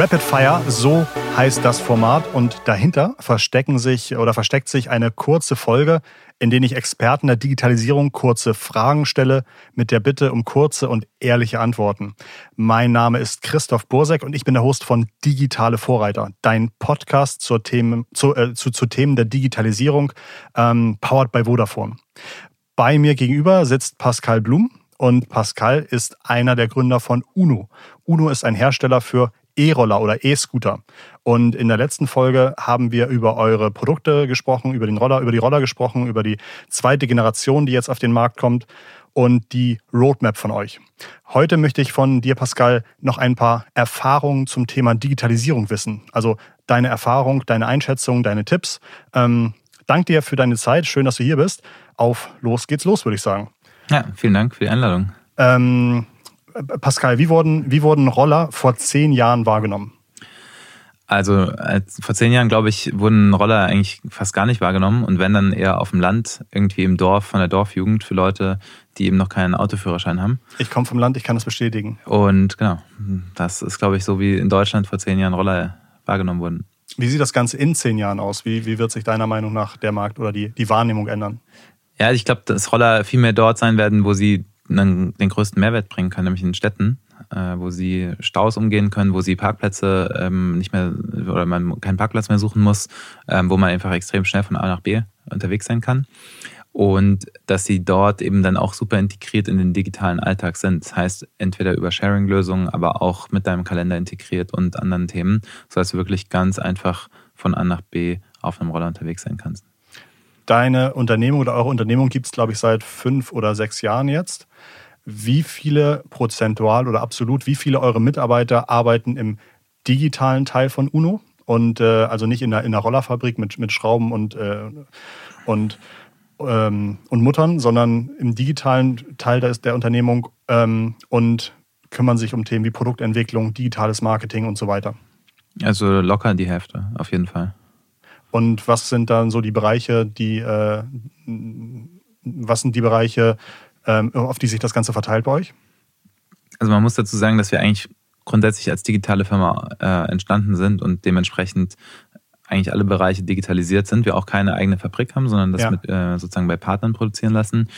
Rapid Fire, so heißt das Format und dahinter verstecken sich oder versteckt sich eine kurze Folge, in der ich Experten der Digitalisierung kurze Fragen stelle mit der Bitte um kurze und ehrliche Antworten. Mein Name ist Christoph Bursek und ich bin der Host von Digitale Vorreiter, dein Podcast zur Themen, zu, äh, zu, zu Themen der Digitalisierung, ähm, powered by Vodafone. Bei mir gegenüber sitzt Pascal Blum und Pascal ist einer der Gründer von Uno. Uno ist ein Hersteller für E-Roller oder E-Scooter. Und in der letzten Folge haben wir über eure Produkte gesprochen, über den Roller, über die Roller gesprochen, über die zweite Generation, die jetzt auf den Markt kommt und die Roadmap von euch. Heute möchte ich von dir, Pascal, noch ein paar Erfahrungen zum Thema Digitalisierung wissen. Also deine Erfahrung, deine Einschätzung, deine Tipps. Ähm, dank dir für deine Zeit. Schön, dass du hier bist. Auf los geht's los, würde ich sagen. Ja, vielen Dank für die Einladung. Ähm, Pascal, wie wurden, wie wurden Roller vor zehn Jahren wahrgenommen? Also als, vor zehn Jahren, glaube ich, wurden Roller eigentlich fast gar nicht wahrgenommen und wenn dann eher auf dem Land, irgendwie im Dorf, von der Dorfjugend für Leute, die eben noch keinen Autoführerschein haben. Ich komme vom Land, ich kann das bestätigen. Und genau, das ist, glaube ich, so wie in Deutschland vor zehn Jahren Roller wahrgenommen wurden. Wie sieht das Ganze in zehn Jahren aus? Wie, wie wird sich deiner Meinung nach der Markt oder die, die Wahrnehmung ändern? Ja, ich glaube, dass Roller viel mehr dort sein werden, wo sie den größten Mehrwert bringen können, nämlich in Städten, äh, wo sie Staus umgehen können, wo sie Parkplätze ähm, nicht mehr oder man keinen Parkplatz mehr suchen muss, ähm, wo man einfach extrem schnell von A nach B unterwegs sein kann. Und dass sie dort eben dann auch super integriert in den digitalen Alltag sind. Das heißt, entweder über Sharing-Lösungen, aber auch mit deinem Kalender integriert und anderen Themen, sodass du wirklich ganz einfach von A nach B auf einem Roller unterwegs sein kannst deine Unternehmung oder eure Unternehmung gibt es, glaube ich, seit fünf oder sechs Jahren jetzt. Wie viele prozentual oder absolut, wie viele eure Mitarbeiter arbeiten im digitalen Teil von UNO? Und äh, also nicht in der, in der Rollerfabrik mit, mit Schrauben und, äh, und, ähm, und Muttern, sondern im digitalen Teil der, der Unternehmung ähm, und kümmern sich um Themen wie Produktentwicklung, digitales Marketing und so weiter. Also locker die Hälfte, auf jeden Fall. Und was sind dann so die Bereiche, die, äh, was sind die Bereiche, ähm, auf die sich das Ganze verteilt bei euch? Also man muss dazu sagen, dass wir eigentlich grundsätzlich als digitale Firma äh, entstanden sind und dementsprechend eigentlich alle Bereiche digitalisiert sind. Wir auch keine eigene Fabrik haben, sondern das ja. mit, äh, sozusagen bei Partnern produzieren lassen.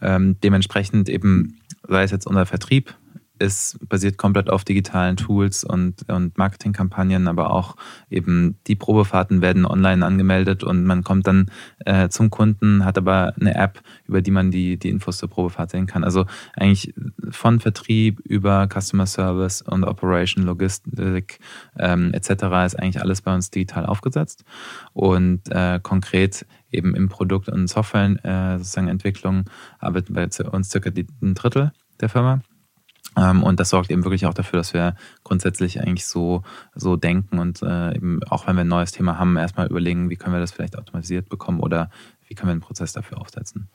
Ähm, dementsprechend eben, sei es jetzt unser Vertrieb, ist basiert komplett auf digitalen Tools und, und Marketingkampagnen, aber auch eben die Probefahrten werden online angemeldet und man kommt dann äh, zum Kunden, hat aber eine App, über die man die, die Infos zur Probefahrt sehen kann. Also eigentlich von Vertrieb über Customer Service und Operation, Logistik ähm, etc. ist eigentlich alles bei uns digital aufgesetzt und äh, konkret eben im Produkt- und Software äh, arbeiten bei uns circa ein Drittel der Firma. Ähm, und das sorgt eben wirklich auch dafür, dass wir grundsätzlich eigentlich so, so denken und äh, eben auch wenn wir ein neues Thema haben, erstmal überlegen, wie können wir das vielleicht automatisiert bekommen oder wie können wir einen Prozess dafür aufsetzen.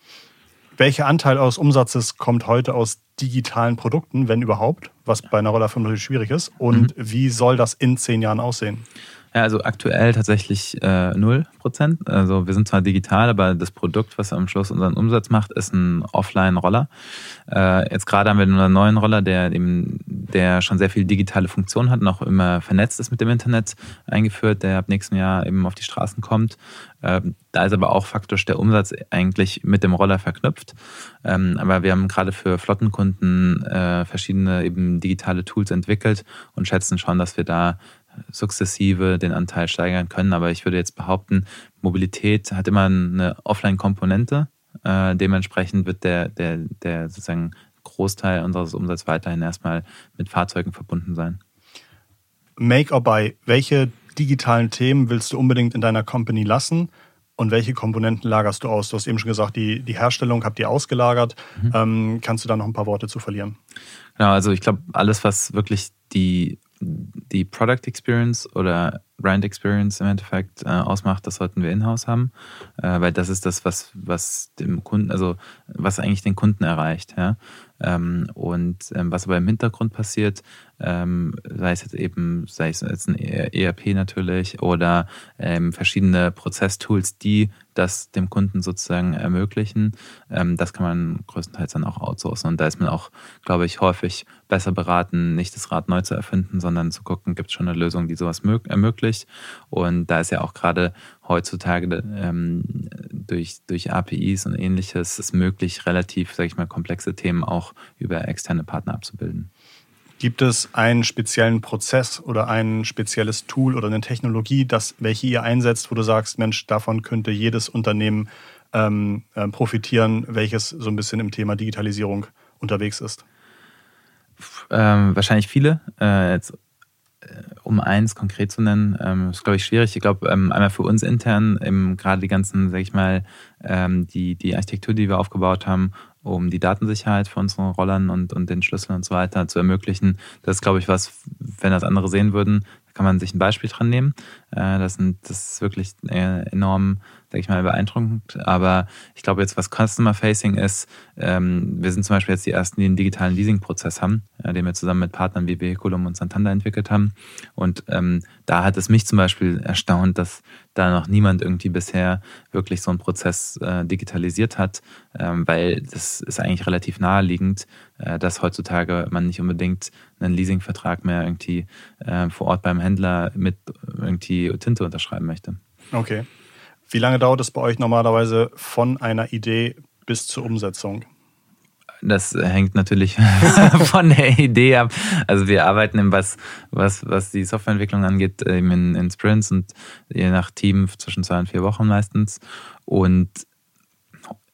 Welcher Anteil aus Umsatzes kommt heute aus digitalen Produkten, wenn überhaupt, was bei einer Rollerfirma natürlich schwierig ist? Und mhm. wie soll das in zehn Jahren aussehen? Also aktuell tatsächlich äh, 0%. Also wir sind zwar digital, aber das Produkt, was am Schluss unseren Umsatz macht, ist ein Offline-Roller. Äh, jetzt gerade haben wir einen neuen Roller, der eben, der schon sehr viel digitale Funktionen hat, noch immer vernetzt ist mit dem Internet eingeführt, der ab nächsten Jahr eben auf die Straßen kommt. Äh, da ist aber auch faktisch der Umsatz eigentlich mit dem Roller verknüpft. Ähm, aber wir haben gerade für Flottenkunden äh, verschiedene eben digitale Tools entwickelt und schätzen schon, dass wir da sukzessive den Anteil steigern können. Aber ich würde jetzt behaupten, Mobilität hat immer eine Offline-Komponente. Äh, dementsprechend wird der, der, der sozusagen Großteil unseres Umsatzes weiterhin erstmal mit Fahrzeugen verbunden sein. Make or buy, welche digitalen Themen willst du unbedingt in deiner Company lassen? Und welche Komponenten lagerst du aus? Du hast eben schon gesagt, die, die Herstellung habt ihr ausgelagert. Mhm. Ähm, kannst du da noch ein paar Worte zu verlieren? Genau, also ich glaube, alles, was wirklich die die Product Experience oder Brand Experience im Endeffekt äh, ausmacht, das sollten wir in-house haben, äh, weil das ist das, was, was dem Kunden, also was eigentlich den Kunden erreicht. Ja? Ähm, und ähm, was aber im Hintergrund passiert, ähm, sei es jetzt eben, sei es jetzt ein ERP natürlich oder ähm, verschiedene Prozesstools, die das dem Kunden sozusagen ermöglichen, ähm, das kann man größtenteils dann auch outsourcen. Und da ist man auch, glaube ich, häufig besser beraten, nicht das Rad neu zu erfinden, sondern zu gucken, gibt es schon eine Lösung, die sowas ermöglicht. Und da ist ja auch gerade heutzutage ähm, durch, durch APIs und ähnliches es möglich, relativ, sage ich mal, komplexe Themen auch über externe Partner abzubilden. Gibt es einen speziellen Prozess oder ein spezielles Tool oder eine Technologie, das, welche ihr einsetzt, wo du sagst, Mensch, davon könnte jedes Unternehmen ähm, äh, profitieren, welches so ein bisschen im Thema Digitalisierung unterwegs ist? Ähm, wahrscheinlich viele. Äh, jetzt, um eins konkret zu nennen, ähm, ist, glaube ich, schwierig. Ich glaube, ähm, einmal für uns intern, gerade die ganzen, sag ich mal, ähm, die, die Architektur, die wir aufgebaut haben um die Datensicherheit für unsere Rollern und, und den Schlüssel und so weiter zu ermöglichen. Das ist, glaube ich, was, wenn das andere sehen würden, kann man sich ein Beispiel dran nehmen. Äh, das, sind, das ist wirklich äh, enorm, sag ich mal, beeindruckend. Aber ich glaube jetzt, was Customer Facing ist, ähm, wir sind zum Beispiel jetzt die ersten, die einen digitalen Leasing-Prozess haben, äh, den wir zusammen mit Partnern wie Vehiculum und Santander entwickelt haben. Und ähm, da hat es mich zum Beispiel erstaunt, dass da noch niemand irgendwie bisher wirklich so einen Prozess digitalisiert hat, ähm, weil das ist eigentlich relativ naheliegend, dass heutzutage man nicht unbedingt einen Leasingvertrag mehr irgendwie äh, vor Ort beim Händler mit irgendwie Tinte unterschreiben möchte. Okay. Wie lange dauert es bei euch normalerweise von einer Idee bis zur Umsetzung? Das hängt natürlich von der Idee ab. Also wir arbeiten im was, was, was die Softwareentwicklung angeht, in, in Sprints und je nach Team zwischen zwei und vier Wochen meistens. Und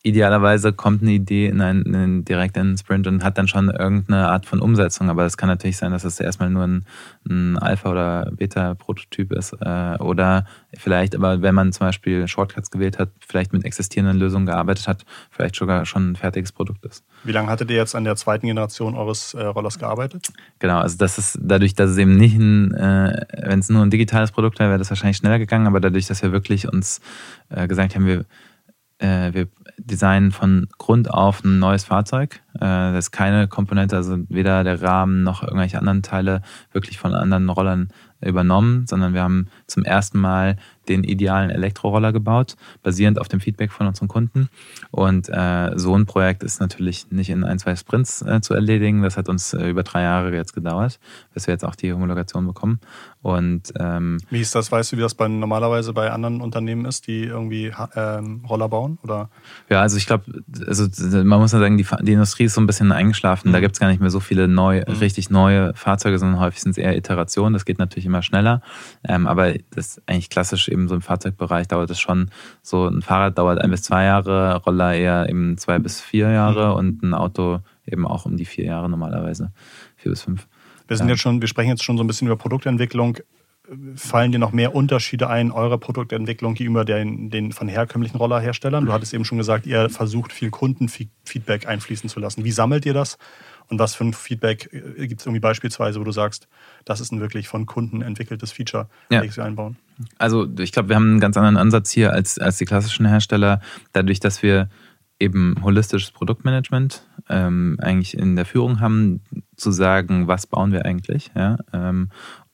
idealerweise kommt eine Idee in einen, in einen direkt in einen Sprint und hat dann schon irgendeine Art von Umsetzung. Aber es kann natürlich sein, dass es erstmal nur ein, ein Alpha- oder Beta-Prototyp ist. Äh, oder vielleicht, aber wenn man zum Beispiel Shortcuts gewählt hat, vielleicht mit existierenden Lösungen gearbeitet hat, vielleicht sogar schon ein fertiges Produkt ist. Wie lange hattet ihr jetzt an der zweiten Generation eures äh, Rollers gearbeitet? Genau, also das ist dadurch, dass es eben nicht ein, äh, wenn es nur ein digitales Produkt wäre, wäre das wahrscheinlich schneller gegangen, aber dadurch, dass wir wirklich uns äh, gesagt haben, wir äh, wir designen von Grund auf ein neues Fahrzeug. Äh, das ist keine Komponente, also weder der Rahmen noch irgendwelche anderen Teile wirklich von anderen Rollern übernommen, sondern wir haben zum ersten Mal den idealen Elektroroller gebaut, basierend auf dem Feedback von unseren Kunden. Und äh, so ein Projekt ist natürlich nicht in ein, zwei Sprints äh, zu erledigen. Das hat uns äh, über drei Jahre jetzt gedauert, bis wir jetzt auch die Homologation bekommen. Und ähm, wie ist das? Weißt du, wie das bei, normalerweise bei anderen Unternehmen ist, die irgendwie ähm, Roller bauen? Oder? Ja, also ich glaube, also man muss ja sagen, die, die Industrie ist so ein bisschen eingeschlafen. Mhm. Da gibt es gar nicht mehr so viele neu, mhm. richtig neue Fahrzeuge, sondern häufig sind es eher Iterationen. Das geht natürlich immer schneller. Ähm, aber das ist eigentlich klassisch eben so im Fahrzeugbereich dauert es schon so, ein Fahrrad dauert ein bis zwei Jahre, Roller eher eben zwei bis vier Jahre mhm. und ein Auto eben auch um die vier Jahre normalerweise, vier bis fünf. Wir sind ja. jetzt schon, wir sprechen jetzt schon so ein bisschen über Produktentwicklung. Fallen dir noch mehr Unterschiede ein, eurer Produktentwicklung gegenüber den, den von herkömmlichen Rollerherstellern? Du hattest eben schon gesagt, ihr versucht viel Kundenfeedback einfließen zu lassen. Wie sammelt ihr das? Und was für ein Feedback äh, gibt es irgendwie beispielsweise, wo du sagst, das ist ein wirklich von Kunden entwickeltes Feature, ja. welches wir einbauen? Also ich glaube, wir haben einen ganz anderen Ansatz hier als, als die klassischen Hersteller, dadurch, dass wir eben holistisches Produktmanagement ähm, eigentlich in der Führung haben, zu sagen, was bauen wir eigentlich, ja, ähm,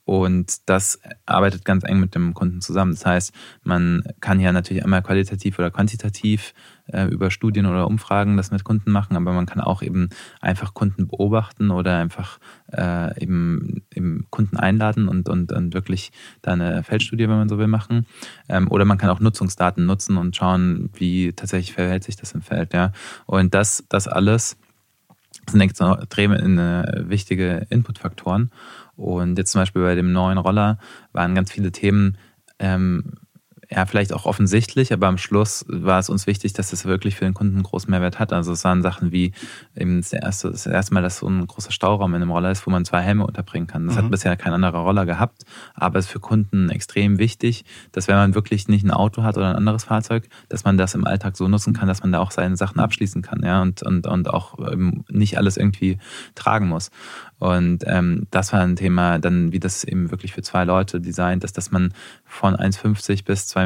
und das arbeitet ganz eng mit dem Kunden zusammen. Das heißt, man kann ja natürlich einmal qualitativ oder quantitativ äh, über Studien oder Umfragen das mit Kunden machen, aber man kann auch eben einfach Kunden beobachten oder einfach äh, eben, eben Kunden einladen und, und, und wirklich da eine Feldstudie, wenn man so will, machen. Ähm, oder man kann auch Nutzungsdaten nutzen und schauen, wie tatsächlich verhält sich das im Feld. Ja. Und das, das alles sind extrem äh, wichtige Inputfaktoren. Und jetzt zum Beispiel bei dem neuen Roller waren ganz viele Themen, ähm, ja, vielleicht auch offensichtlich, aber am Schluss war es uns wichtig, dass es wirklich für den Kunden einen großen Mehrwert hat. Also es waren Sachen wie eben das erste, das erste Mal, dass so ein großer Stauraum in einem Roller ist, wo man zwei Helme unterbringen kann. Das mhm. hat bisher kein anderer Roller gehabt, aber es ist für Kunden extrem wichtig, dass wenn man wirklich nicht ein Auto hat oder ein anderes Fahrzeug, dass man das im Alltag so nutzen kann, dass man da auch seine Sachen abschließen kann, ja, und, und, und auch nicht alles irgendwie tragen muss. Und ähm, das war ein Thema, dann wie das eben wirklich für zwei Leute designt ist, dass man von 1,50 bis 2,20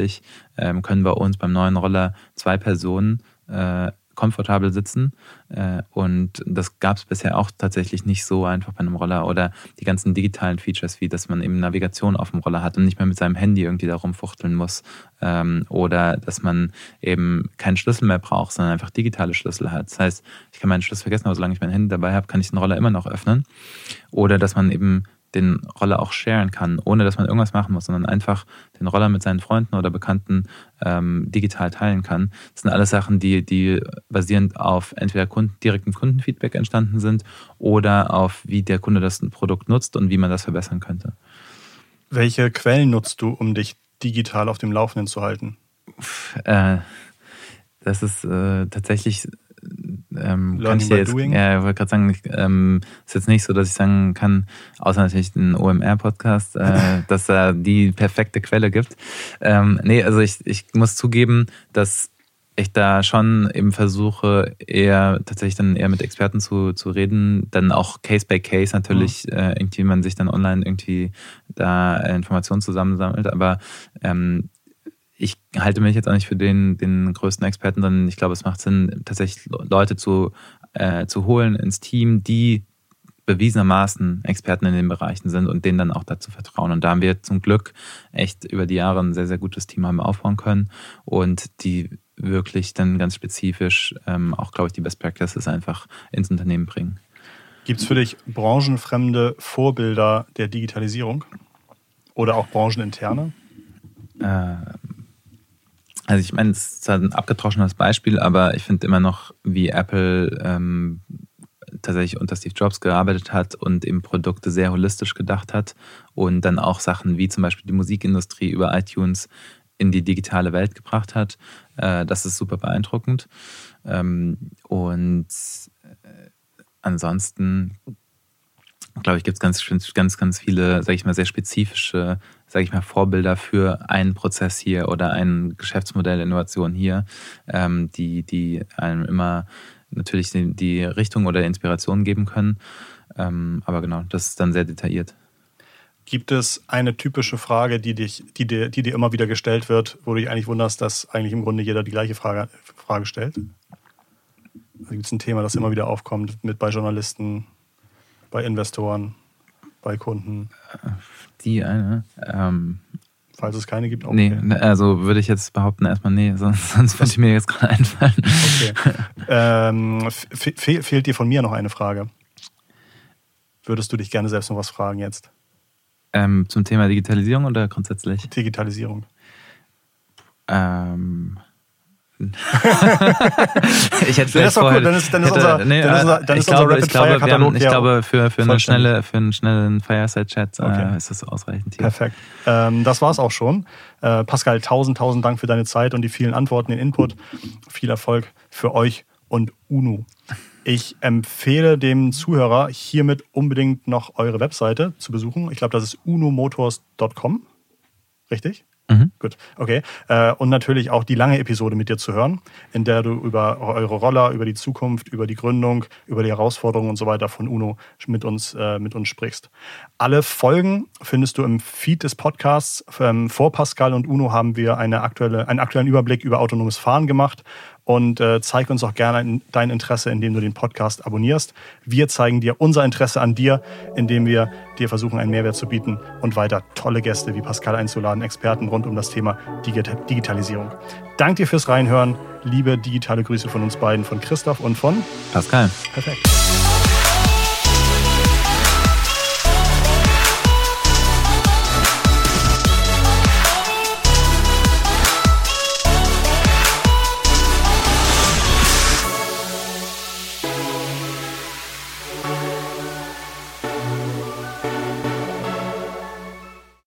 Meter ähm, können bei uns beim neuen Roller zwei Personen äh, komfortabel sitzen. Äh, und das gab es bisher auch tatsächlich nicht so einfach bei einem Roller. Oder die ganzen digitalen Features, wie dass man eben Navigation auf dem Roller hat und nicht mehr mit seinem Handy irgendwie da rumfuchteln muss. Ähm, oder dass man eben keinen Schlüssel mehr braucht, sondern einfach digitale Schlüssel hat. Das heißt, ich kann meinen Schlüssel vergessen, aber solange ich mein Handy dabei habe, kann ich den Roller immer noch öffnen. Oder dass man eben den Roller auch sharen kann, ohne dass man irgendwas machen muss, sondern einfach den Roller mit seinen Freunden oder Bekannten ähm, digital teilen kann. Das sind alles Sachen, die, die basierend auf entweder Kunden, direktem Kundenfeedback entstanden sind oder auf, wie der Kunde das Produkt nutzt und wie man das verbessern könnte. Welche Quellen nutzt du, um dich digital auf dem Laufenden zu halten? Äh, das ist äh, tatsächlich ähm, kann ich jetzt, doing. ja, ich wollte gerade sagen, ähm, ist jetzt nicht so, dass ich sagen kann, außer natürlich den OMR-Podcast, äh, dass da die perfekte Quelle gibt. Ähm, nee, also ich, ich muss zugeben, dass ich da schon eben versuche, eher tatsächlich dann eher mit Experten zu, zu reden, dann auch Case by Case natürlich, mhm. äh, irgendwie man sich dann online irgendwie da Informationen zusammensammelt, aber ähm, ich halte mich jetzt auch nicht für den, den größten Experten, sondern ich glaube, es macht Sinn, tatsächlich Leute zu, äh, zu holen ins Team, die bewiesenermaßen Experten in den Bereichen sind und denen dann auch dazu vertrauen. Und da haben wir zum Glück echt über die Jahre ein sehr, sehr gutes Team haben aufbauen können und die wirklich dann ganz spezifisch ähm, auch, glaube ich, die Best Practices einfach ins Unternehmen bringen. Gibt es für dich branchenfremde Vorbilder der Digitalisierung oder auch brancheninterne? Äh, also ich meine, es ist halt ein abgetroschenes Beispiel, aber ich finde immer noch, wie Apple ähm, tatsächlich unter Steve Jobs gearbeitet hat und eben Produkte sehr holistisch gedacht hat und dann auch Sachen wie zum Beispiel die Musikindustrie über iTunes in die digitale Welt gebracht hat. Äh, das ist super beeindruckend. Ähm, und äh, ansonsten, glaube ich, gibt es ganz, ganz, ganz viele, sage ich mal, sehr spezifische sage ich mal, Vorbilder für einen Prozess hier oder ein Geschäftsmodell Innovation hier, ähm, die, die einem immer natürlich die, die Richtung oder Inspiration geben können. Ähm, aber genau, das ist dann sehr detailliert. Gibt es eine typische Frage, die, dich, die, dir, die dir immer wieder gestellt wird, wo du dich eigentlich wunderst, dass eigentlich im Grunde jeder die gleiche Frage, Frage stellt? Also gibt es ein Thema, das immer wieder aufkommt mit bei Journalisten, bei Investoren, bei Kunden? Die eine. Ähm, Falls es keine gibt, auch Nee, okay. Ne, also würde ich jetzt behaupten, erstmal nee, sonst, sonst würde ich mir jetzt gerade einfallen. Okay. ähm, fe fehlt dir von mir noch eine Frage? Würdest du dich gerne selbst noch was fragen jetzt? Ähm, zum Thema Digitalisierung oder grundsätzlich? Digitalisierung. Ähm, ich hätte vielleicht vorher, dann ist, dann ist unser, nee, dann ist unser, dann ist unser glaube, Rapid Fire Katalog. Ich glaube, für, für, eine schnelle, für einen schnellen Fireside Chat äh, okay. äh, ist das ausreichend hier. Perfekt. Ähm, das war's auch schon. Äh, Pascal, tausend, tausend Dank für deine Zeit und die vielen Antworten, den Input. Viel Erfolg für euch und UNO. Ich empfehle dem Zuhörer hiermit unbedingt noch eure Webseite zu besuchen. Ich glaube, das ist unomotors.com. Richtig? Mhm. Gut, okay. Äh, und natürlich auch die lange Episode mit dir zu hören, in der du über eure Roller, über die Zukunft, über die Gründung, über die Herausforderungen und so weiter von UNO mit uns, äh, mit uns sprichst. Alle Folgen findest du im Feed des Podcasts. Ähm, vor Pascal und UNO haben wir eine aktuelle, einen aktuellen Überblick über autonomes Fahren gemacht und äh, zeig uns auch gerne dein Interesse, indem du den Podcast abonnierst. Wir zeigen dir unser Interesse an dir, indem wir dir versuchen, einen Mehrwert zu bieten und weiter tolle Gäste wie Pascal einzuladen, Experten rund um das Thema Digitalisierung. Dank dir fürs Reinhören. Liebe digitale Grüße von uns beiden, von Christoph und von Pascal. Perfekt.